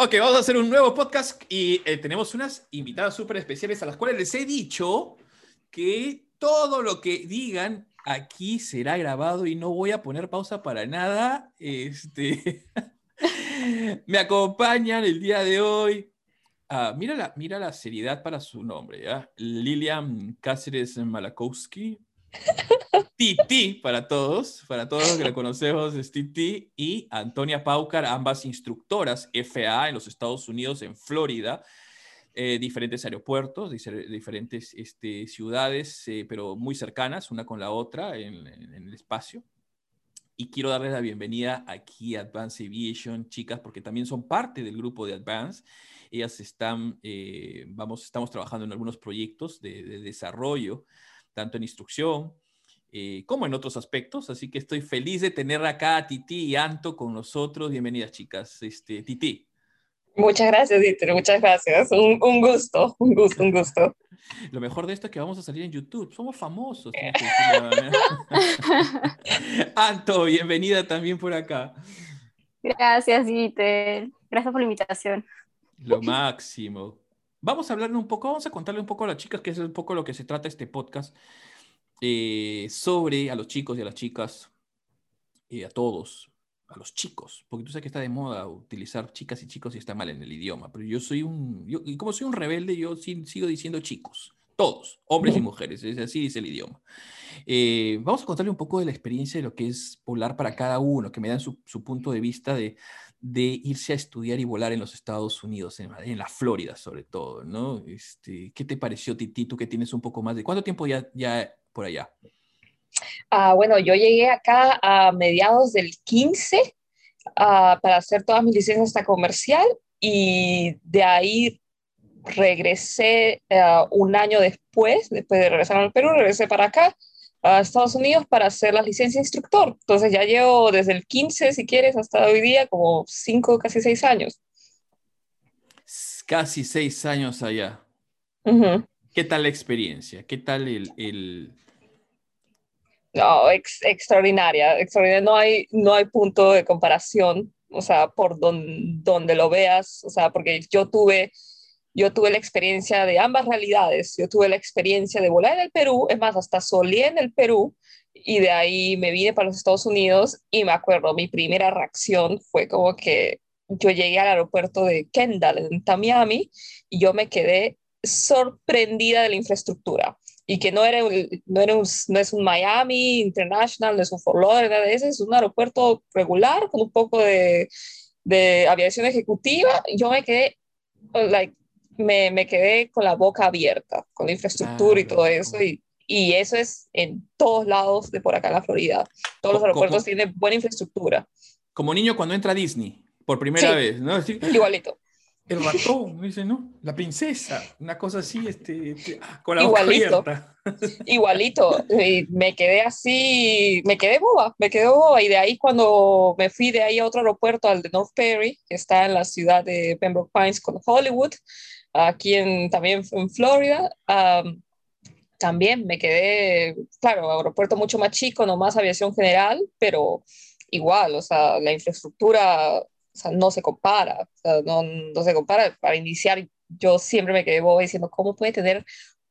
Ok, vamos a hacer un nuevo podcast y eh, tenemos unas invitadas súper especiales a las cuales les he dicho que todo lo que digan aquí será grabado y no voy a poner pausa para nada. Este, me acompañan el día de hoy. Ah, mira, la, mira la seriedad para su nombre, ¿ya? Lilian Cáceres Malakowski. Titi para todos, para todos los que la conocemos es Titi y Antonia Paucar, ambas instructoras FAA en los Estados Unidos, en Florida, eh, diferentes aeropuertos, diferentes este, ciudades, eh, pero muy cercanas una con la otra en, el espacio. Y quiero darles la bienvenida aquí a Advance Aviation, chicas, porque también son parte del grupo de Advance. Ellas están, eh, vamos, estamos trabajando en algunos proyectos de, de desarrollo, tanto en instrucción, eh, como en otros aspectos. Así que estoy feliz de tener acá a Titi y Anto con nosotros. Bienvenidas, chicas. Este, Titi. Muchas gracias, Dieter. Muchas gracias. Un, un, gusto, un gusto, un gusto. Lo mejor de esto es que vamos a salir en YouTube. Somos famosos. Anto, bienvenida también por acá. Gracias, Dieter. Gracias por la invitación. Lo máximo. Vamos a hablar un poco, vamos a contarle un poco a las chicas que es un poco lo que se trata este podcast. Eh, sobre a los chicos y a las chicas, y a todos, a los chicos, porque tú sabes que está de moda utilizar chicas y chicos y está mal en el idioma, pero yo soy un, yo, como soy un rebelde, yo sigo diciendo chicos, todos, hombres y mujeres, es así dice el idioma. Eh, vamos a contarle un poco de la experiencia de lo que es volar para cada uno, que me dan su, punto de vista de, irse a estudiar y volar en los Estados Unidos, en, en, la Florida sobre todo, ¿no? Este, ¿Qué te pareció, Titi, tú que tienes un poco más de... ¿Cuánto tiempo ya, ya por allá? Ah, bueno, yo llegué acá a mediados del 15 ah, para hacer todas mis licencias hasta comercial y de ahí regresé ah, un año después, después de regresar al Perú, regresé para acá a Estados Unidos para hacer la licencia instructor. Entonces ya llevo desde el 15, si quieres, hasta hoy día como 5, casi 6 años. Casi 6 años allá. ¿Qué tal la experiencia? ¿Qué tal el, el, no, extraordinaria, extraordinaria. No hay, no hay punto de comparación, o sea, por donde lo veas, o sea, porque yo tuve, yo tuve la experiencia de ambas realidades. Yo tuve la experiencia de volar en el Perú, es más, hasta solé en el Perú y de ahí me vine para los Estados Unidos y me acuerdo, mi primera reacción fue como que yo llegué al aeropuerto de Kendall en Miami y yo me quedé sorprendida de la infraestructura y que no, era, no, era un, no es un Miami International, no es un Fort Lauderdale, ese es un aeropuerto regular con un poco de, de aviación ejecutiva. Yo me quedé, like, me, me, quedé con la boca abierta, con la infraestructura y todo eso. Y, y, eso es en todos lados de por acá en la Florida. Todos los aeropuertos tienen buena infraestructura. Como niño cuando entra a Disney, por primera vez, ¿no? Igualito el ratón, dice, ¿no? La princesa, una cosa así, este, este ah, con la igualito, igualito. Y me quedé así, me quedé boba, me quedé boba. Y de ahí cuando me fui de ahí a otro aeropuerto, al de North Perry, que está en la ciudad de Pembroke Pines con Hollywood, aquí en, también en Florida, también me quedé, claro, aeropuerto mucho más chico, no más aviación general, pero igual, o sea, la infraestructura o sea, no se compara, no, no, se compara. Para iniciar, yo siempre me quedé boba diciendo, ¿cómo puede tener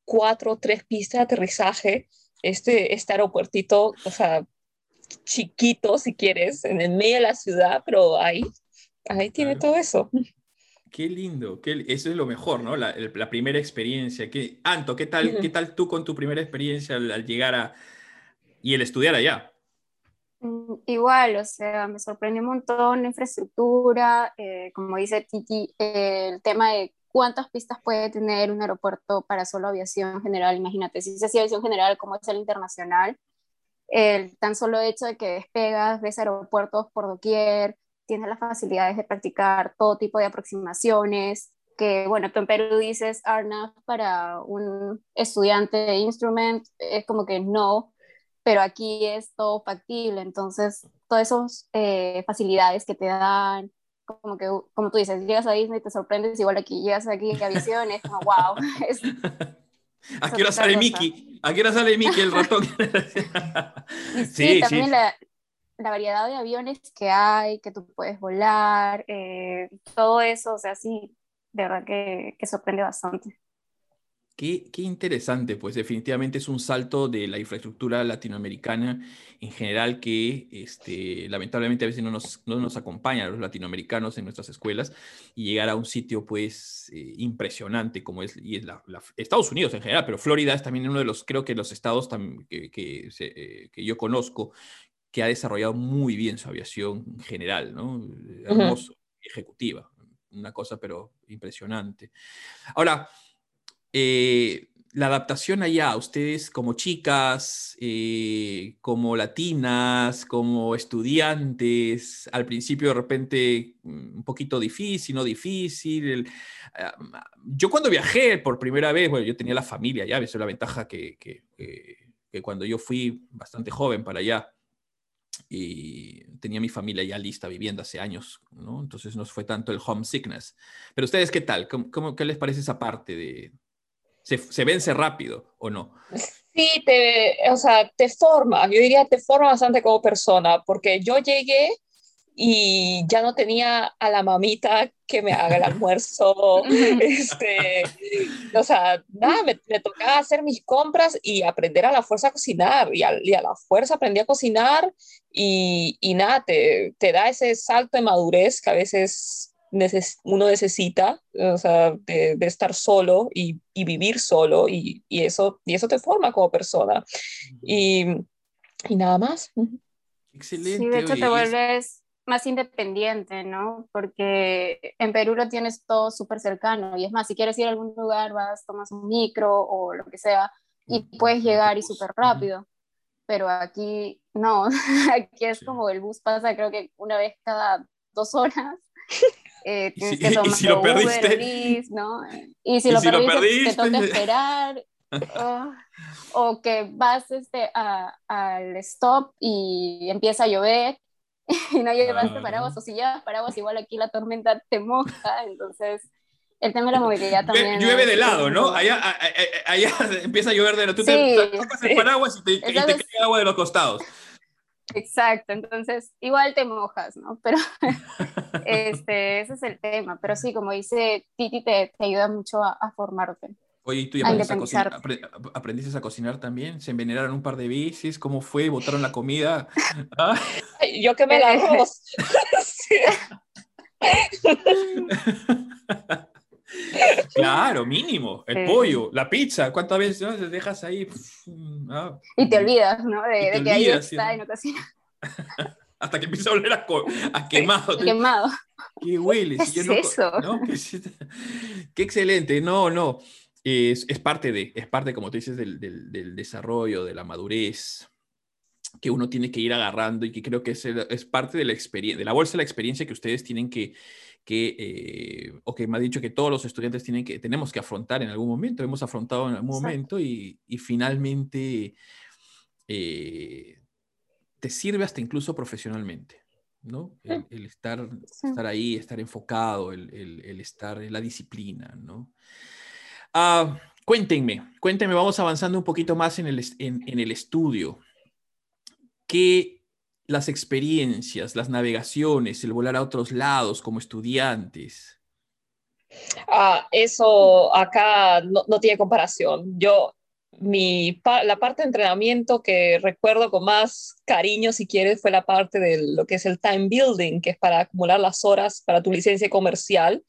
cuatro o tres pistas de aterrizaje este, este aeropuertito, o sea, chiquito si quieres, en el medio de la ciudad, pero ahí, ahí tiene todo eso. Qué lindo, qué, eso es lo mejor, ¿no? La, la primera experiencia. ¿Qué, Anto, ¿qué tal, ¿qué tal tú con tu primera experiencia al, al llegar a... y el estudiar allá? Mm, igual, o sea, me sorprendió un montón la infraestructura, eh, como dice Titi, el tema de cuántas pistas puede tener un aeropuerto para solo aviación general, imagínate, si se hace aviación general como es el internacional, el tan solo hecho de que despegas, ves aeropuertos por doquier, tienes las facilidades de practicar todo tipo de aproximaciones, que bueno, tú en Perú dices ARNAV para un estudiante de instrument, es como que no, pero aquí es todo factible, entonces todas esas eh, facilidades que te dan, como que, como tú dices, llegas a Disney, te sorprendes, igual aquí llegas aquí a Visión, es como, wow. Es, ¿A qué hora sale Mickey? ¿A qué hora sale Mickey el ratón? sí, sí, también La, la variedad de aviones que hay, que tú puedes volar, eh, todo eso, o sea, sí, de verdad que, que sorprende bastante. Qué, interesante, pues definitivamente es un salto de la infraestructura latinoamericana en general que este, lamentablemente a veces no nos, no nos acompaña a los latinoamericanos en nuestras escuelas y llegar a un sitio pues eh, impresionante como es, y es la, Estados Unidos en general, pero Florida es también uno de los, creo que los estados que, que, eh, que yo conozco que ha desarrollado muy bien su aviación en general, ¿no? Hermoso, ejecutiva, una cosa pero impresionante. Ahora, eh, la adaptación allá, ustedes como chicas, eh, como latinas, como estudiantes, al principio de repente mm, un poquito difícil, no difícil. Ah, yo cuando viajé por primera vez, bueno, yo tenía la familia ya, eso es la ventaja que, cuando yo fui bastante joven para allá, y tenía mi familia ya lista viviendo hace años. Entonces no fue tanto el homesickness. Pero ustedes, ¿qué tal? ¿Cómo, qué les parece esa parte de... ¿Se, se vence rápido o no? Sí, te, o sea, te forma, yo diría te forma bastante como persona, porque yo llegué y ya no tenía a la mamita que me haga el almuerzo, este, o sea, nada, me, me, tocaba hacer mis compras y aprender a la fuerza a cocinar, y a, la fuerza aprendí a cocinar, y, y nada, te, te, da ese salto de madurez que a veces uno necesita, o sea, de, estar solo y, y, vivir solo, y, y, eso, y eso te forma como persona, y, y nada más. Excelente. Sí, de hecho te vuelves más independiente, ¿no? Porque en Perú lo tienes todo súper cercano y es más, si quieres ir a algún lugar, vas, tomas un micro o lo que sea y puedes llegar y súper rápido. Pero aquí no, aquí es como el bus pasa creo que una vez cada dos horas. Eh, tienes que tomar y si lo perdiste, Uber, ¿no? Y si, lo, perdiste, te toca esperar. Oh, o que vas este, al stop y empieza a llover y no llevaste paraguas, o si llevas paraguas, igual aquí la tormenta te moja, entonces el tema de la movilidad también. Llueve de lado, ¿no? Allá, allá, empieza a llover de lado. Tú te sacas el paraguas y te, y te cae agua de los costados. Exacto, entonces igual te mojas, ¿no? Pero este, ese es el tema. Pero sí, como dice Titi, te, te ayuda mucho a, a formarte. Oye, ¿y tú ya aprendiste a, cocinar, aprendiste a cocinar también? ¿Se envenenaron un par de bicis? ¿Cómo fue? ¿Botaron la comida? ¿Ah? Yo que me la arroz. claro, mínimo. El pollo, la pizza. ¿Cuántas veces ¿no? te dejas ahí? Ah. Y te olvidas, ¿no? De, de que ahí está y no cocina. Hasta que empieza a oler a, a quemado. quemado. Qué huele. ¿Qué es eso? Qué excelente. No, no es, parte de, es parte, como tú dices, del, del, desarrollo, de la madurez que uno tiene que ir agarrando y que creo que es, es parte de la experiencia, de la bolsa de la experiencia que ustedes tienen que, que eh, o que me ha dicho que todos los estudiantes tienen que, tenemos que afrontar en algún momento, hemos afrontado en algún momento y, y finalmente eh, te sirve hasta incluso profesionalmente. ¿no? El, estar, estar ahí, estar enfocado, el, el, el estar en la disciplina, ¿no? Ah, cuéntenme, cuéntenme, vamos avanzando un poquito más en el, en, el estudio. ¿Qué las experiencias, las navegaciones, el volar a otros lados como estudiantes? Ah, eso acá no, no, tiene comparación. Yo, mi, la parte de entrenamiento que recuerdo con más cariño, si quieres, fue la parte de lo que es el time building, que es para acumular las horas para tu licencia comercial.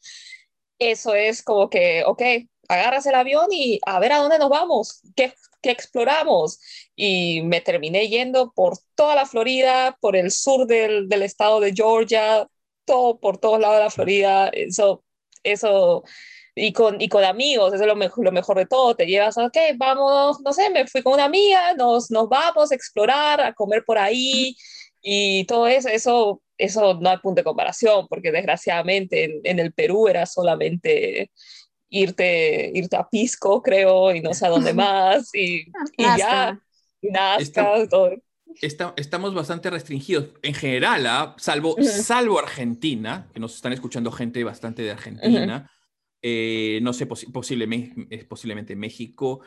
Eso es como que, ok, agarras el avión y a ver a dónde nos vamos, qué, qué exploramos. Y me terminé yendo por toda la Florida, por el sur del, del estado de Georgia, todo por todos lados de la Florida. Eso, eso y con, y con amigos, eso es lo mejor, lo mejor de todo, te llevas, ok, vamos, no sé, me fui con una amiga, nos, nos vamos a explorar, a comer por ahí, y todo eso, eso, eso no hay punto de comparación, porque desgraciadamente en, en el Perú era solamente irte, irte a Pisco, creo, y no sé a dónde más, y, y ya, Nazca, todo. estamos bastante restringidos en general, ¿ah? salvo, salvo Argentina, que nos están escuchando gente bastante de Argentina. eh, no sé, posiblemente, es posiblemente México,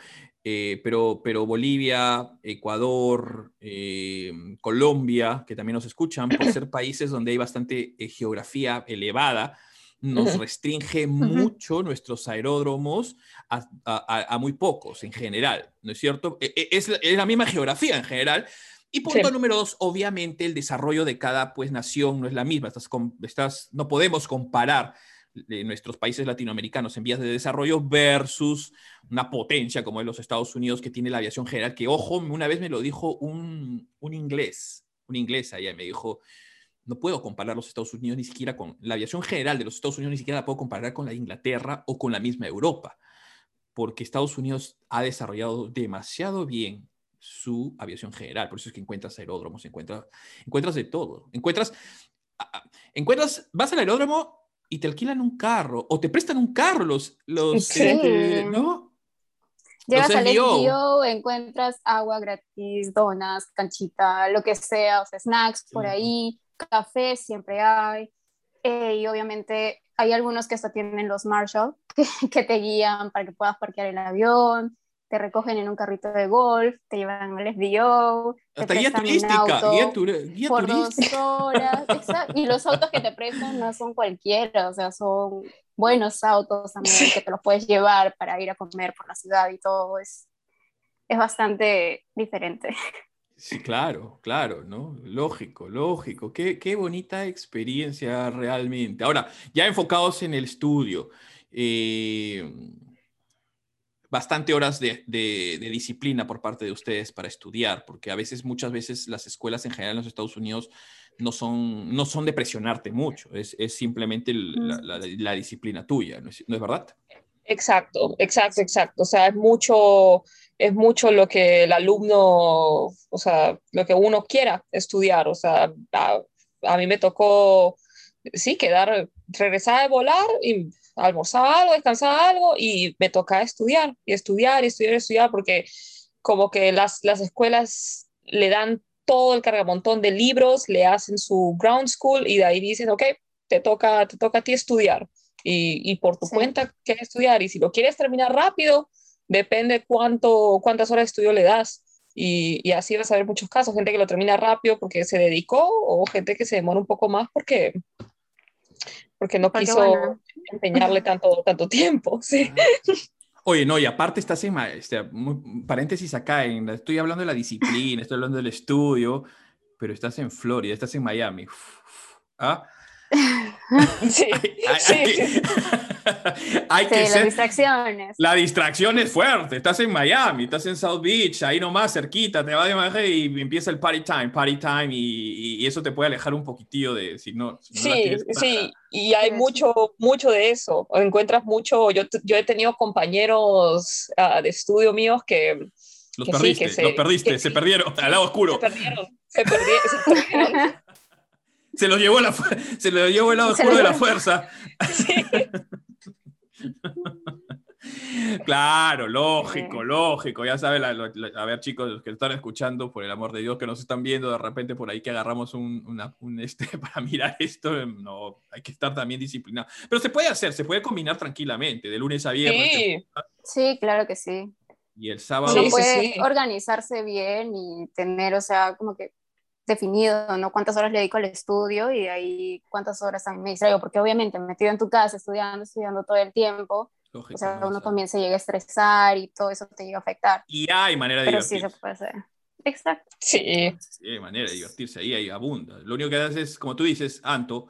eh, pero, pero Bolivia, Ecuador, eh, Colombia, que también nos escuchan, por ser países donde hay bastante geografía elevada, nos restringe mucho nuestros aeródromos a, muy pocos en general, ¿no es cierto? E, e, es, la misma geografía en general. Y punto número dos, obviamente el desarrollo de cada pues, nación no es la misma. Estás, estás, no podemos comparar de nuestros países latinoamericanos en vías de desarrollo versus una potencia como es los Estados Unidos que tiene la aviación general, que ojo, una vez me lo dijo un, un inglés, un inglés allá, me dijo, no puedo comparar los Estados Unidos ni siquiera con la aviación general de los Estados Unidos, ni siquiera la puedo comparar con la de Inglaterra o con la misma Europa, porque Estados Unidos ha desarrollado demasiado bien su aviación general, por eso es que encuentras aeródromos, encuentras, encuentras de todo, encuentras, encuentras, vas al aeródromo y te alquilan un carro o te prestan un carro los, los sí. Este, ¿no? Llegas al SDO, encuentras agua gratis, donas, canchita, lo que sea, o sea, snacks por ahí, café siempre hay. Eh, y obviamente hay algunos que hasta tienen los Marshall que, que, te guían para que puedas parquear el avión te recogen en un carrito de golf, te llevan al SDO, Hasta guía turística, guía, guía por dos horas, y los autos que te prestan no son cualquiera, o sea, son buenos autos también que te los puedes llevar para ir a comer por la ciudad y todo, es, es bastante diferente. Sí, claro, claro, ¿no? Lógico, lógico. Qué, qué bonita experiencia realmente. Ahora, ya enfocados en el estudio, eh, bastante horas de, disciplina por parte de ustedes para estudiar, porque a veces, muchas veces las escuelas en general en los Estados Unidos no son, no son de presionarte mucho, es, simplemente la, disciplina tuya, ¿no es, verdad? Exacto, exacto, exacto. O sea, es mucho, es mucho lo que el alumno, o sea, lo que uno quiera estudiar. O sea, a, a mí me tocó, sí, quedar, regresar a volar y almorzaba algo, descansaba algo y me tocaba estudiar y estudiar y estudiar y estudiar porque como que las, las escuelas le dan todo el cargamontón de libros, le hacen su ground school y de ahí dicen, ok, te toca, te toca a ti estudiar y, y por tu cuenta quieres estudiar y si lo quieres terminar rápido, depende cuánto, cuántas horas de estudio le das. Y, y, así vas a ver muchos casos, gente que lo termina rápido porque se dedicó o gente que se demora un poco más porque, porque no quiso empeñarle tanto, tanto tiempo, sí. Oye, no, y aparte estás en, este, paréntesis acá, en, estoy hablando de la disciplina, estoy hablando del estudio, pero estás en Florida, estás en Miami. ¿Ah? Sí, sí. hay que las distracciones. La distracción es fuerte. Estás en Miami, estás en South Beach, ahí nomás cerquita, te va de Miami y empieza el party time, party time, y, eso te puede alejar un poquitillo de si no. sí, sí, y hay mucho, mucho de eso. Encuentras mucho. Yo, yo he tenido compañeros ah, de estudio míos que. Los perdiste, se, los perdiste, se perdieron al lado oscuro. Se perdieron, se perdieron. Se lo llevó, la, se lo llevó el lado oscuro de la fuerza. Claro, lógico, lógico. Ya saben, a ver chicos, los que están escuchando, por el amor de Dios, que nos están viendo, de repente por ahí que agarramos un, este para mirar esto, no, hay que estar también disciplinado. Pero se puede hacer, se puede combinar tranquilamente, de lunes a viernes. Sí, sí claro que sí. Y el sábado. Uno puede organizarse bien y tener, o sea, como que definido, ¿no? Cuántas horas le dedico al estudio y de ahí cuántas horas también me distraigo, porque obviamente metido en tu casa, estudiando, estudiando todo el tiempo, o sea, uno también se llega a estresar y todo eso te llega a afectar. Y hay manera de Pero sí se puede hacer. Exacto. Sí. sí. hay manera de divertirse, ahí hay abunda. Lo único que haces es, como tú dices, Anto,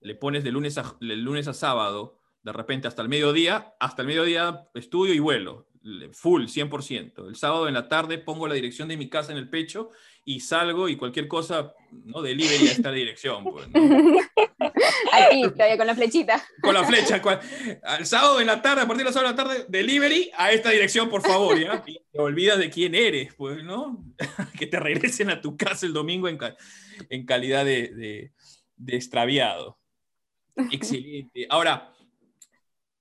le pones de lunes a, de lunes a sábado, de repente hasta el mediodía, hasta el mediodía estudio y vuelo, full, 100%. El sábado en la tarde pongo la dirección de mi casa en el pecho y salgo y cualquier cosa, ¿no? Delivery a esta dirección. Pues, Aquí, todavía con la flechita. Con la flecha. Al sábado en la tarde, a partir de las sábado de la tarde, delivery a esta dirección, por favor, ¿ya? Y te olvidas de quién eres, pues, ¿no? que te regresen a tu casa el domingo en, en calidad de, de, extraviado. Excelente. Ahora,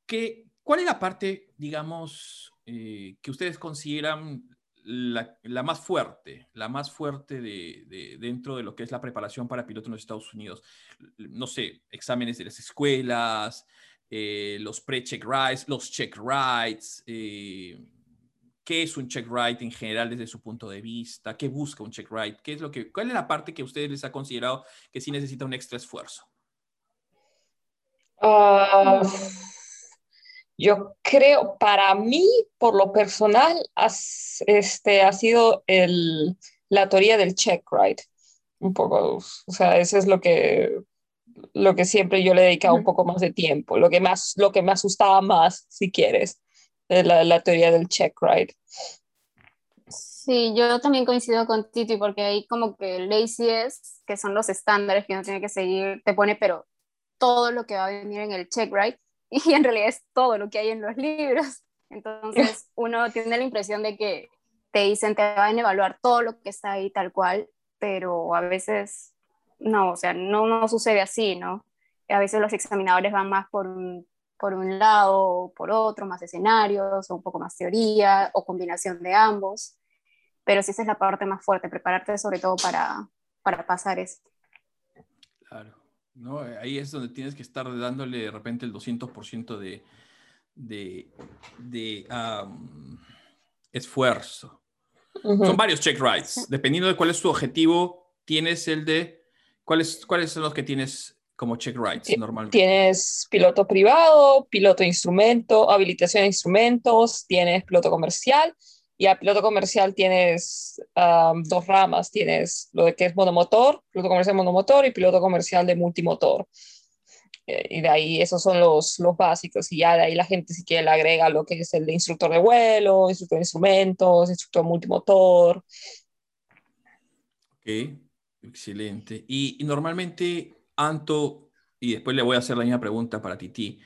¿qué, ¿cuál es la parte, digamos, eh, que ustedes consideran la, más fuerte, la más fuerte de, dentro de lo que es la preparación para piloto en los Estados Unidos. No sé, exámenes de las escuelas, eh, los pre-check rights, los check rights, eh, qué es un check right en general desde su punto de vista, qué busca un check right, qué es lo que, cuál es la parte que ustedes les ha considerado que sí necesita un extra esfuerzo. Ah, yo creo, para mí, por lo personal, este, ha sido el, la teoría del check right. Un poco, o sea, eso es lo que, lo que siempre yo le he dedicado un poco más de tiempo, lo que, más, lo que me asustaba más, si quieres, la, la teoría del check right. Sí, yo también coincido con Titi porque hay como que lazy es, que son los estándares que uno tiene que seguir, te pone pero todo lo que va a venir en el check right y en realidad es todo lo que hay en los libros. Entonces uno tiene la impresión de que te dicen te van a evaluar todo lo que está ahí tal cual, pero a veces no, o sea, no, no sucede así, ¿no? A veces los examinadores van más por un, por un lado o por otro, más escenarios o un poco más teoría o combinación de ambos, pero sí esa es la parte más fuerte, prepararte sobre todo para, para pasar esto. Claro. ¿No? Ahí es donde tienes que estar dándole de repente el 200% de, de, de esfuerzo. Son varios check rights. Dependiendo de cuál es tu objetivo, tienes el de... ¿Cuáles, ¿Cuáles son los que tienes como check rights normalmente? Tienes piloto privado, piloto de instrumento, habilitación de instrumentos, tienes piloto comercial y a piloto comercial tienes dos ramas, tienes lo de que es monomotor, piloto comercial monomotor y piloto comercial de multimotor. Eh, y de ahí esos son los, los básicos y ya de ahí la gente si quiere le agrega lo que es el de instructor de vuelo, instructor de instrumentos, instructor multimotor. Ok, excelente. Y, y normalmente, Anto, y después le voy a hacer la misma pregunta para Titi,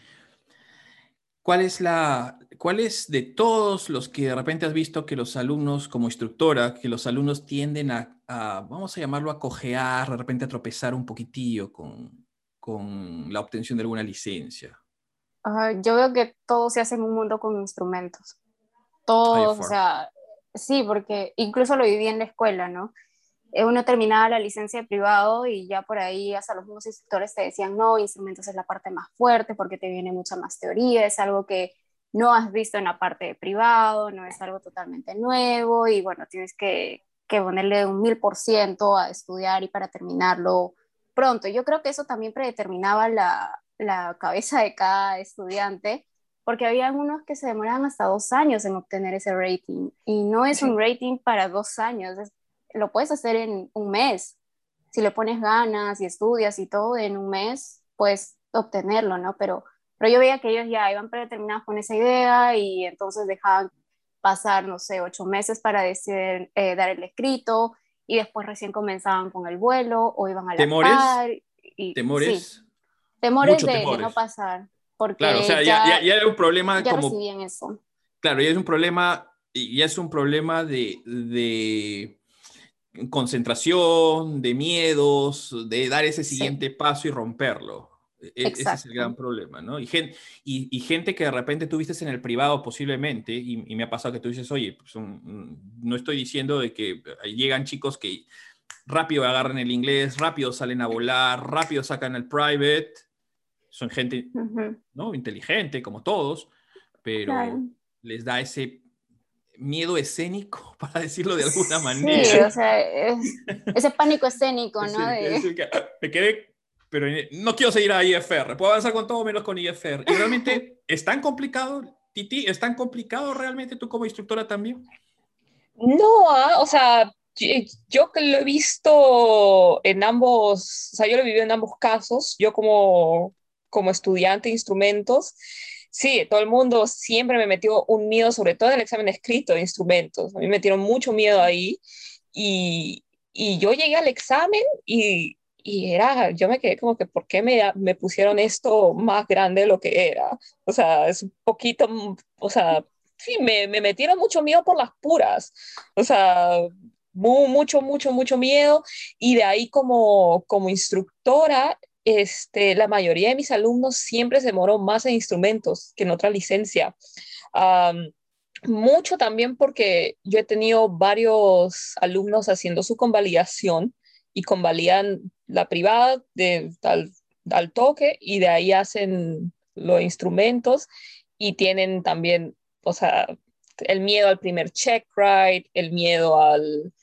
¿Cuál es la, cuál es de todos los que de repente has visto que los alumnos, como instructora, que los alumnos tienden a, vamos a llamarlo, a cojear, de repente a tropezar un poquitillo con, con la obtención de alguna licencia? yo veo que todo se hace en un mundo con instrumentos. Todos, o sea, sí, porque incluso lo viví en la escuela, ¿no? Eh, uno terminaba la licencia de privado y ya por ahí hasta los mismos instructores te decían, no, instrumentos es la parte más fuerte porque te viene mucha más teoría, es algo que no has visto en la parte de privado, no es algo totalmente nuevo y bueno, tienes que, que ponerle un mil por ciento a estudiar y para terminarlo pronto. Yo creo que eso también predeterminaba la, la cabeza de cada estudiante porque había algunos que se demoraban hasta dos años en obtener ese rating y no es un rating para dos años, es lo puedes hacer en un mes. Si le pones ganas y estudias y todo, en un mes puedes obtenerlo, ¿no? Pero, pero yo veía que ellos ya iban predeterminados con esa idea y entonces dejaban pasar, no sé, ocho meses para decidir eh, dar el escrito y después recién comenzaban con el vuelo o iban a la ¿Temores? par y, ¿Temores? temores, de, no pasar. Porque claro, o sea, ya, ya, ya un problema ya como... recibían eso. Claro, ya es un problema, ya es un problema de, de concentración, de miedos, de dar ese siguiente paso y romperlo. E, e, ese es el gran problema, ¿no? Y, y, gente que de repente tú en el privado posiblemente, y, me ha pasado que tú dices, oye, pues no estoy diciendo de que llegan chicos que rápido agarran el inglés, rápido salen a volar, rápido sacan el private, son gente, ¿no? Inteligente, como todos, pero les da ese miedo escénico, para decirlo de alguna manera. Sí, o sea, ese pánico escénico, ¿no? Ah, me quedé, pero no quiero seguir a IFR, puedo avanzar con todo menos con IFR. Y realmente, ¿es tan complicado, Titi? ¿Es tan complicado realmente tú como instructora también? No, ah, o sea, yo que lo he visto en ambos, o sea, yo lo he vivido en ambos casos, yo como, como estudiante de instrumentos, Sí, todo el mundo siempre me metió un miedo, sobre todo en el examen escrito de instrumentos. A mí me metieron mucho miedo ahí y, y yo llegué al examen y, y, era, yo me quedé como que, ¿por qué me, me pusieron esto más grande de lo que era? O sea, es un poquito, o sea, sí, me, me metieron mucho miedo por las puras. O sea, mucho, mucho, mucho miedo. Y de ahí como, como instructora, este, la mayoría de mis alumnos siempre se demoró más en instrumentos que en otra licencia. mucho también porque yo he tenido varios alumnos haciendo su convalidación y convalidan la privada de, al, al, toque y de ahí hacen los instrumentos y tienen también, o sea, el miedo al primer check right, el miedo al,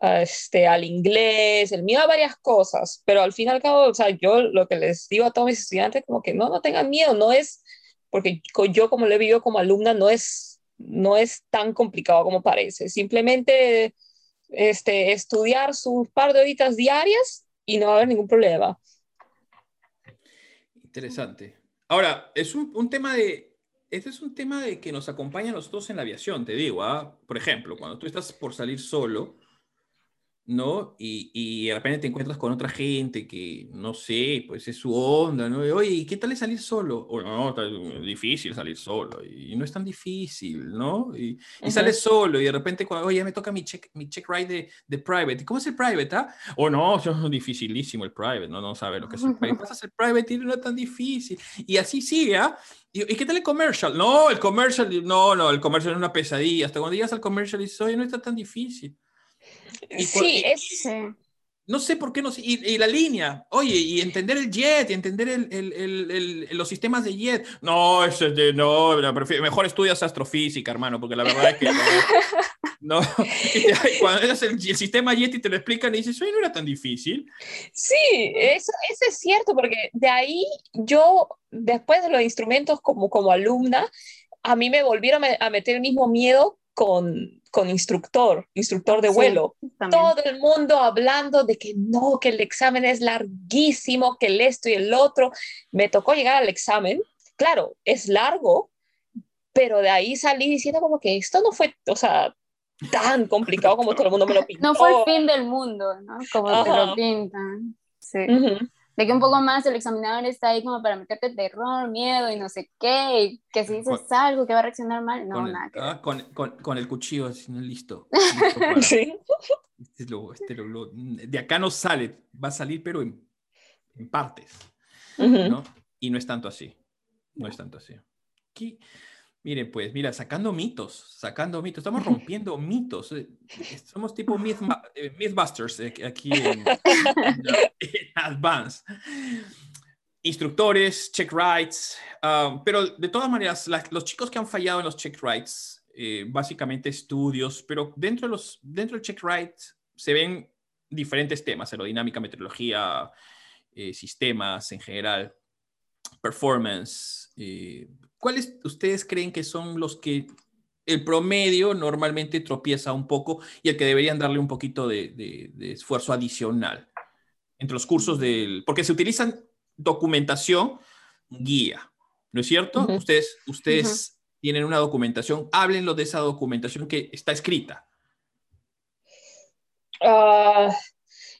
este, al inglés, el miedo a varias cosas, pero al fin y al cabo, o sea, yo lo que les digo a todos mis estudiantes, como que no, no tengan miedo, no es, porque yo como lo he vivido como alumna, no es, no es tan complicado como parece, simplemente este, estudiar sus par de horitas diarias y no va a haber ningún problema. Interesante. Ahora, es un, un tema de, este es un tema de que nos acompaña a nosotros en la aviación, te digo, ¿ah? por ejemplo, cuando tú estás por salir solo, ¿no? Y, y, de repente te encuentras con otra gente que, no sé, pues es su onda, ¿no? Y, Oye, ¿qué tal es salir solo? O no, es difícil salir solo, y no es tan difícil, ¿no? Y, y sales solo, y de repente, cuando, oye, me toca mi check, mi check ride de, de private, ¿cómo es el private, ah? O no, es dificilísimo el private, no, no sabe lo que es el private. Pasas el private y no es tan difícil. Y así sigue, ¿ah? ¿Y, qué tal el commercial? No, el commercial, no, no, el commercial es una pesadilla. Hasta cuando llegas al commercial y dices, oye, no está tan difícil sí, es... No sé por qué no y, la línea, oye, y entender el jet, y entender el, el, el, los sistemas de jet. No, es de, no, mejor estudias astrofísica, hermano, porque la verdad es que no. cuando eres el, sistema jet y te lo explican y dices, oye, no era tan difícil. Sí, eso, eso es cierto, porque de ahí yo, después de los instrumentos como, como alumna, a mí me volvieron a meter el mismo miedo con, con instructor, instructor de vuelo. Todo el mundo hablando de que no, que el examen es larguísimo, que el esto y el otro. Me tocó llegar al examen. Claro, es largo, pero de ahí salí diciendo como que esto no fue, o sea, tan complicado como todo el mundo me lo pintó. No fue el fin del mundo, ¿no? Como te lo pintan. Sí de que un poco más el examinador está ahí como para meterte terror, miedo y no sé qué, y que si dices algo que va a reaccionar mal, no, nada. ah, con, con, con, el cuchillo, así, listo. sí. Este lo, este lo, de acá no sale, va a salir, pero en, en partes, ¿no? Y no es tanto así, no es tanto así. Aquí, Miren, pues, mira, sacando mitos, sacando mitos, estamos rompiendo mitos. Eh, somos tipo eh, Mythbusters eh, aquí en, Advance. Instructores, check rights, um, pero de todas maneras, los chicos que han fallado en los check rights, básicamente estudios, pero dentro, de los, dentro del check rights se ven diferentes temas, aerodinámica, meteorología, sistemas en general, performance, ¿cuáles ustedes creen que son los que el promedio normalmente tropieza un poco y el que deberían darle un poquito de, esfuerzo adicional entre los cursos del... Porque se utilizan documentación guía, ¿no es cierto? Ustedes, ustedes tienen una documentación, háblenlo de esa documentación que está escrita. Ah,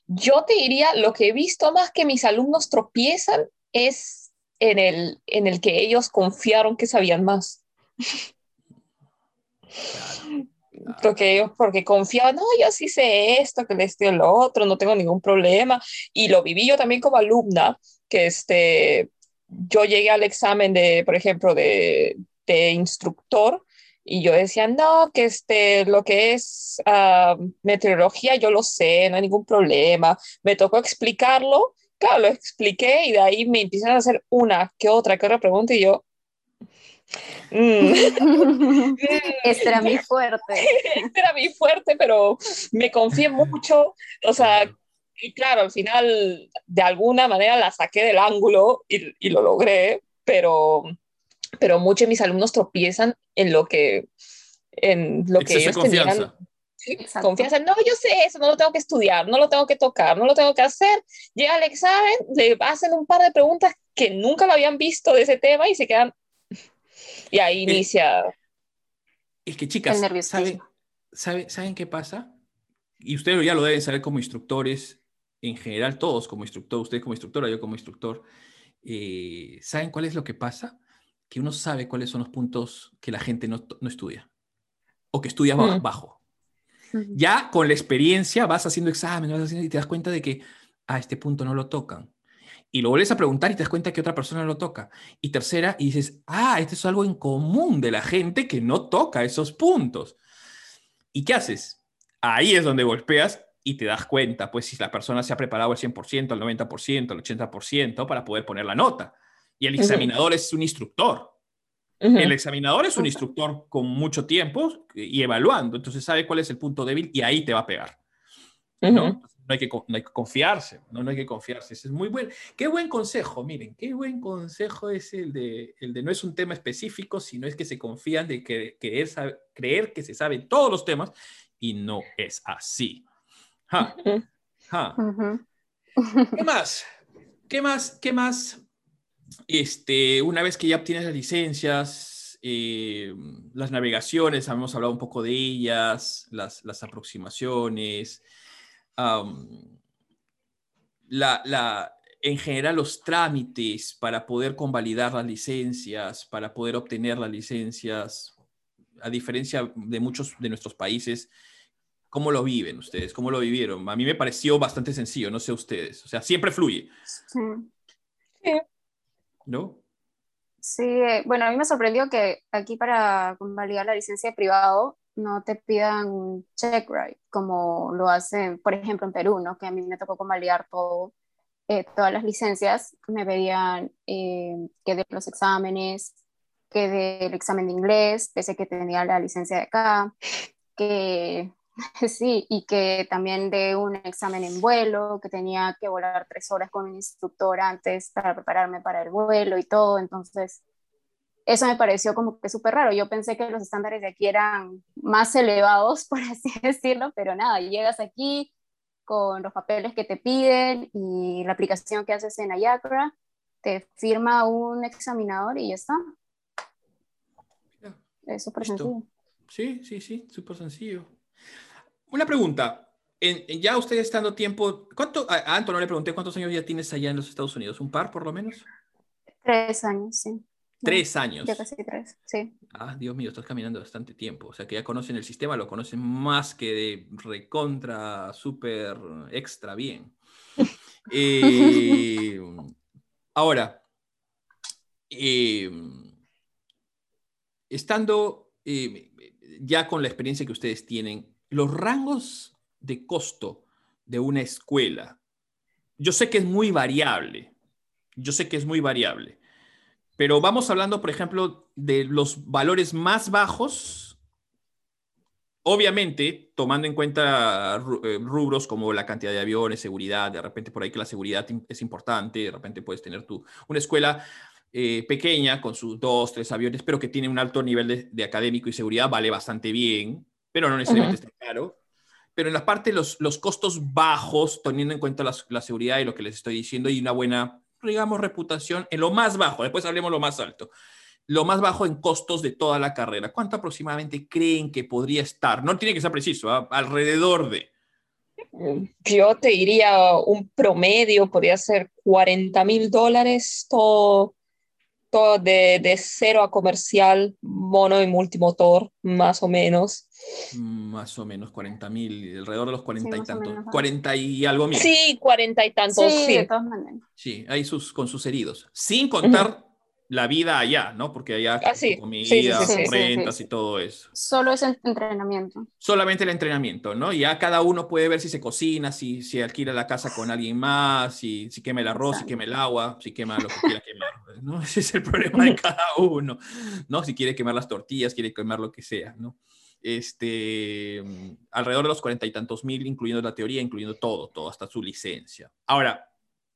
yo te diría, lo que he visto más que mis alumnos tropiezan es en el, en el que ellos confiaron que sabían más. Porque ellos, porque confiaban, no, yo sí sé esto, que esto y lo otro, no tengo ningún problema. Y lo viví yo también como alumna, que este, yo llegué al examen de, por ejemplo, de, de instructor y yo decía, no, que este, lo que es uh, meteorología yo lo sé, no hay ningún problema. Me tocó explicarlo claro, lo expliqué y de ahí me empiezan a hacer una que otra, que otra pregunta y yo... Mm. este era mi fuerte. este era mi fuerte, pero me confié mucho. O sea, y claro, al final de alguna manera la saqué del ángulo y, y lo logré, pero, pero muchos de mis alumnos tropiezan en lo que, en lo que ellos tenían confianza, no, yo sé eso, no lo tengo que estudiar, no lo tengo que tocar, no lo tengo que hacer. Llega al examen, le hacen un par de preguntas que nunca lo habían visto de ese tema y se quedan... Y ahí eh, inicia... Es que chicas, ¿saben, ¿saben, qué pasa? Y ustedes ya lo deben saber como instructores, en general todos como instructor, usted como instructora, yo como instructor, eh, ¿saben cuál es lo que pasa? Que uno sabe cuáles son los puntos que la gente no, no estudia o que estudia mm. bajo. Ya con la experiencia vas haciendo exámenes, vas haciendo, y te das cuenta de que a este punto no lo tocan. Y lo vuelves a preguntar y te das cuenta que otra persona lo toca. Y tercera, y dices, ah, este es algo en común de la gente que no toca esos puntos. ¿Y qué haces? Ahí es donde golpeas y te das cuenta, pues si la persona se ha preparado al 100%, al 90%, al 80% para poder poner la nota. Y el examinador es un instructor. El examinador es un instructor con mucho tiempo y evaluando, entonces sabe cuál es el punto débil y ahí te va a pegar. ¿no? hay, que, no hay que confiarse, ¿no? no hay que confiarse. Ese es muy buen, qué buen consejo, miren, qué buen consejo es el de, el de no es un tema específico, sino es que se confían de que, es creer que se saben todos los temas y no es así. ¿Qué más? ¿Qué más? ¿Qué más? Este, una vez que ya obtienes las licencias, eh, las navegaciones, hemos hablado un poco de ellas, las, las aproximaciones, la, la, en general los trámites para poder convalidar las licencias, para poder obtener las licencias, a diferencia de muchos de nuestros países, ¿cómo lo viven ustedes? ¿Cómo lo vivieron? A mí me pareció bastante sencillo, no sé ustedes. O sea, siempre fluye. Sí. ¿No? Sí, eh, bueno, a mí me sorprendió que aquí para convalidar la licencia de privado no te pidan check right, como lo hacen, por ejemplo, en Perú, ¿no? Que a mí me tocó convalidar todo, eh, todas las licencias, me pedían eh, que de los exámenes, que del examen de inglés, pese que tenía la licencia de acá, que Sí, y que también de un examen en vuelo, que tenía que volar tres horas con un instructor antes para prepararme para el vuelo y todo. Entonces, eso me pareció como que súper raro. Yo pensé que los estándares de aquí eran más elevados, por así decirlo, pero nada, llegas aquí con los papeles que te piden y la aplicación que haces en Ayacra, te firma un examinador y ya está. Es súper sencillo. Sí, sí, sí, súper sencillo. Una pregunta. En, ya usted estando tiempo, ¿cuánto, a Anto no le pregunté cuántos años ya tienes allá en los Estados Unidos? ¿Un par por lo menos? Tres años, sí. Tres años. Ya casi tres, sí. Ah, Dios mío, estás caminando bastante tiempo. O sea que ya conocen el sistema, lo conocen más que de recontra, súper, extra bien. Eh, ahora, eh, estando eh, ya con la experiencia que ustedes tienen, los rangos de costo de una escuela, yo sé que es muy variable, yo sé que es muy variable, pero vamos hablando, por ejemplo, de los valores más bajos, obviamente tomando en cuenta eh, rubros como la cantidad de aviones, seguridad, de repente por ahí que la seguridad es importante, de repente puedes tener tú una escuela eh, pequeña con sus dos, tres aviones, pero que tiene un alto nivel de académico y seguridad, vale bastante bien pero no necesariamente está caro. Pero en la parte de los, los costos bajos, teniendo en cuenta la, seguridad y lo que les estoy diciendo, y una buena, digamos, reputación en lo más bajo, después hablemos lo más alto, lo más bajo en costos de toda la carrera. ¿Cuánto aproximadamente creen que podría estar? No tiene que ser preciso, ¿ah? alrededor de. Yo te diría un promedio, podría ser 40 mil dólares todo de, de cero a comercial, mono y multimotor, más o menos. Más o menos 40 mil, alrededor de los 40 y tantos. 40 y algo mil. Sí, 40 y tantos. Sí, sí. de todas maneras. Sí, ahí sus, con sus heridos. Sin contar la vida allá, ¿no? Porque allá ah, comida, rentas y todo eso. Solo es entrenamiento. Solamente el entrenamiento, ¿no? Ya cada uno puede ver si se cocina, si, si alquila la casa con alguien más, si, si quema el arroz, si quema el agua, si quema lo que quiera quemar, ¿no? Ese es el problema de cada uno, ¿no? Si quiere quemar las tortillas, quiere quemar lo que sea, ¿no? Este, alrededor de los cuarenta y tantos mil, incluyendo la teoría, incluyendo todo, todo, hasta su licencia. Ahora,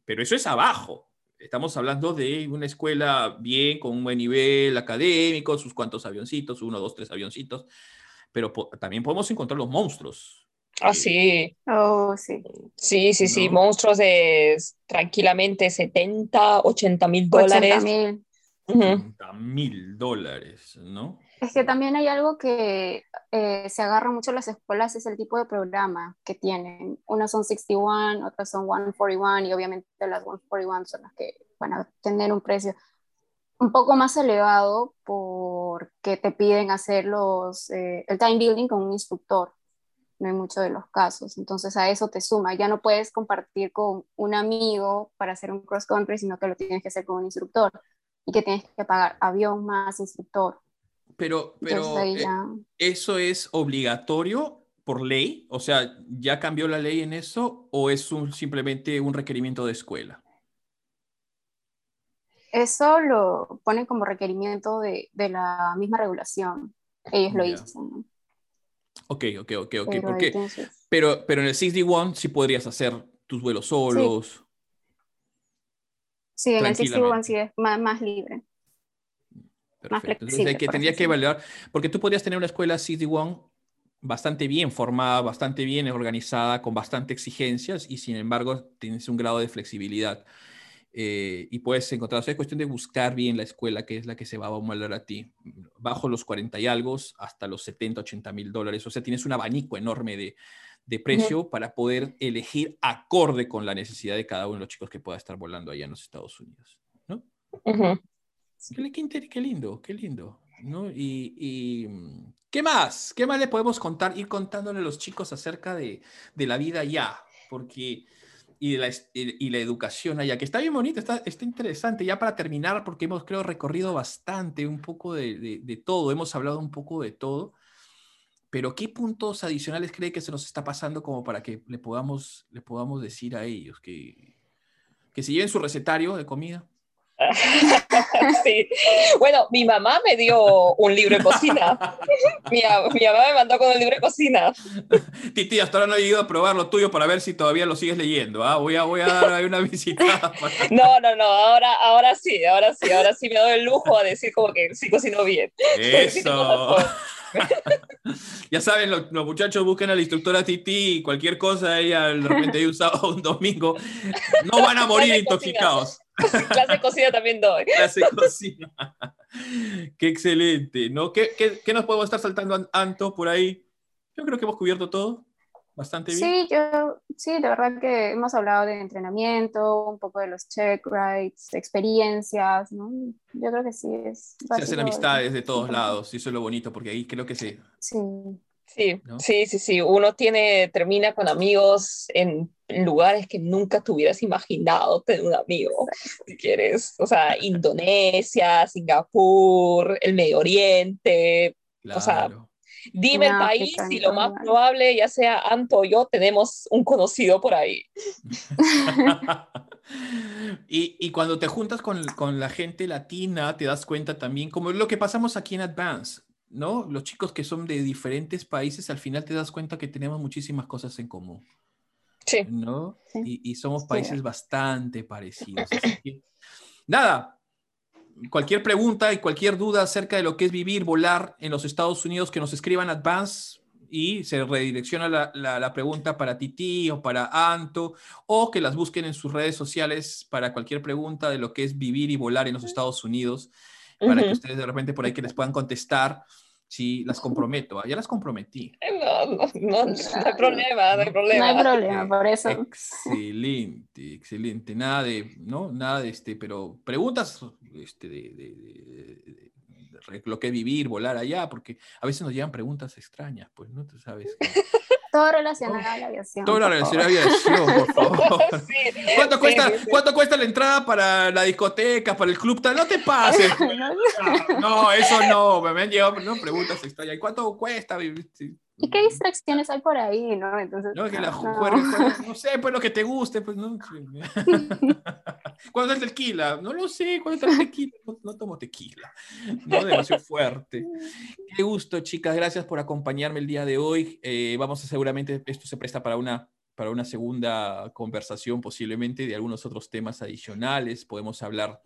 pero eso es abajo, Estamos hablando de una escuela bien, con un buen nivel académico, sus cuantos avioncitos, uno, dos, tres avioncitos, pero también podemos encontrar los monstruos. Ah, sí. Oh, sí. Sí, sí, sí, monstruos de tranquilamente 70, 80 mil dólares. 80 mil dólares, ¿no? Es que también hay algo que eh, se agarra mucho las escuelas, es el tipo de programa que tienen. Unas son 61, otras son 141 y obviamente las 141 son las que van a tener un precio un poco más elevado porque te piden hacer los, eh, el time building con un instructor. No hay muchos de los casos. Entonces a eso te suma. Ya no puedes compartir con un amigo para hacer un cross country, sino que lo tienes que hacer con un instructor y que tienes que pagar avión más instructor pero, pero eh, ¿eso es obligatorio por ley? O sea, ¿ya cambió la ley en eso o es un, simplemente un requerimiento de escuela? eso lo ponen como requerimiento de, de la misma regulación. Ellos lo dicen. ¿no? Ok, ok, ok, ok. Pero Pero, pero en el 61 sí podrías hacer tus vuelos solos. Sí, en el 61 Tranquilamente. sí es más, más libre. Perfecto. Entonces hay que, tendría que evaluar, porque tú podrías tener una escuela 61 bastante bien formada, bastante bien organizada, con bastante exigencias y sin embargo tienes un grado de flexibilidad. Eh, y puedes encontrar, o sea, es cuestión de buscar bien la escuela que es la que se va a valorar a ti, bajo los 40 y algo hasta los 70, 80 mil dólares. O sea, tienes un abanico enorme de, de precio para poder elegir acorde con la necesidad de cada uno de los chicos que pueda estar volando allá en los Estados Unidos. ¿no? Qué, qué qué lindo, qué lindo. ¿no? Y, y, mm, ¿qué más? ¿Qué más le podemos contar? Ir contándole a los chicos acerca de, de la vida allá, porque y, la, y, y la educación allá, que está bien bonito, está, está interesante. Ya para terminar, porque hemos, creo, recorrido bastante, un poco de, de- de todo, hemos hablado un poco de todo, pero ¿qué puntos adicionales cree que se nos está pasando como para que le podamos, le podamos decir a ellos que, que se lleven su recetario de comida? Sí. Bueno, mi mamá me dio un libro de cocina. Mi, mi mamá me mandó con un libro de cocina. Titi, hasta ahora no he ido a probar lo tuyo para ver si todavía lo sigues leyendo. ¿ah? Voy, a, voy a dar una visita. para- No, no, no, ahora, ahora sí, ahora sí, ahora sí me doy el lujo a decir como que sí cocino bien. Sí, Eso. ya saben, los, los muchachos busquen a la instructora Titi y cualquier cosa, ella de repente hay un sábado o un domingo, no van a morir intoxicados. Clase de cocina también doy. Clase de cocina. Qué excelente, ¿no? ¿Qué, qué, qué nos podemos estar saltando, An- Anto, por ahí? Yo creo que hemos cubierto todo bastante bien. Sí, yo, sí, de verdad que hemos hablado de entrenamiento, un poco de los check rides, experiencias, ¿no? Yo creo que sí es Se hacen amistades de todos lados, y eso es lo bonito, porque ahí creo que se, Sí, Sí, ¿No? sí, sí, sí. Uno tiene, termina con amigos en lugares que nunca te hubieras imaginado tener un amigo, si quieres. O sea, Indonesia, Singapur, el Medio Oriente. O sea, Dime el En país y lo más probable, ya sea Anto o yo, tenemos un conocido por ahí. y, y cuando te juntas con, con la gente latina, te das cuenta también, como lo que pasamos aquí en Advance, ¿no? Los chicos que son de diferentes países, al final te das cuenta que tenemos muchísimas cosas en común, Sí. ¿no? Sí. Y, y somos Sí. países bastante parecidos. Así que, nada, cualquier pregunta y cualquier duda acerca de lo que es vivir, volar en los Estados Unidos, que nos escriban Advance y se redirecciona la, la- la pregunta para Titi o para Anto, o que las busquen en sus redes sociales para cualquier pregunta de lo que es vivir y volar en los Estados Unidos, para que ustedes de repente por ahí que les puedan contestar. Si las comprometo, ah, ya las comprometí. No, no, no, no hay problema, no hay no problema. hay problema, por eso. Excelente, excelente. Nada de, ¿no? Nada de este, pero preguntas este, de, de- de- de- de lo que vivir, volar allá, porque a veces nos llegan preguntas extrañas, pues, ¿no? Tú sabes. que- Todo relacionado a la aviación. Todo la relación a favor. aviación, por favor. Sí, ¿Cuánto sí, cuesta, sí. ¿Cuánto cuesta la entrada para la discoteca, para el club? tal? No te pases. No, eso no. Me han llegado no, preguntas extrañas. ¿Y cuánto cuesta? ¿Y qué distracciones hay por ahí, no? Entonces, No, que la no. no sé, pues lo que te guste, pues no. ¿Cuándo es el tequila? No lo sé, ¿cuándo es el tequila? No, no tomo tequila, no, demasiado fuerte. Qué gusto, chicas, gracias por acompañarme el día de hoy. Eh, vamos a seguramente, esto se presta para una, para una segunda conversación posiblemente de algunos otros temas adicionales. Podemos hablar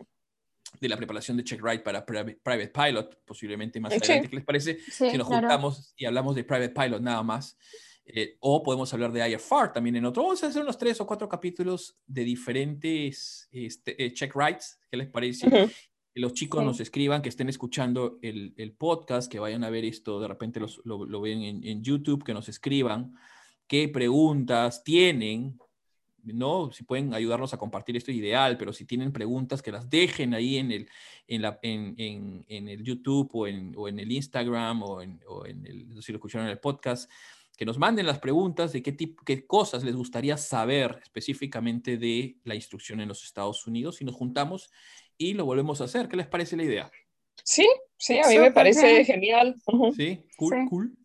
de la preparación de Check Ride para Private, Pilot, posiblemente más Sí. adelante. ¿Qué les parece? Sí, si nos claro. juntamos y hablamos de Private Pilot nada más. Eh, o podemos hablar de IFR también en otro. Vamos a hacer unos tres o cuatro capítulos de diferentes este, eh, check rights. ¿Qué les parece? Que los chicos Sí. nos escriban, que estén escuchando el, el podcast, que vayan a ver esto, de repente los- lo, lo ven en, en YouTube, que nos escriban qué preguntas tienen, ¿no? Si pueden ayudarnos a compartir esto, ideal, pero si tienen preguntas, que las dejen ahí en el, en la, en, en- en el YouTube o en, o en el Instagram o en, o en el, si lo escucharon en el podcast, que nos manden las preguntas de qué, tipo, qué cosas les gustaría saber específicamente de la instrucción en los Estados Unidos y nos juntamos y lo volvemos a hacer. ¿Qué les parece la idea? Sí, sí, a mí me parece genial. Ujú. ¿Sí? Cool, Sí. cool, cool.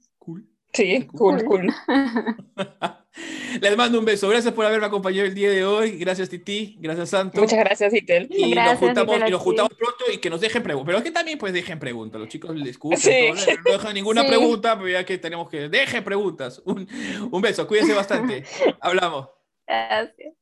Sí, cool, cool. Les mando un beso. Gracias por haberme acompañado el día de hoy. Gracias, Titi. Gracias, Santo. Muchas gracias, Itel. Y Gracias, nos juntamos, Itel, y nos juntamos pronto y que nos dejen preguntas. Pero es que también pues dejen preguntas. Los chicos les escuchan. Sí. todo, no dejan ninguna Sí. pregunta, pero ya que tenemos que... Dejen preguntas. Un, un beso. Cuídense bastante. Hablamos. Gracias.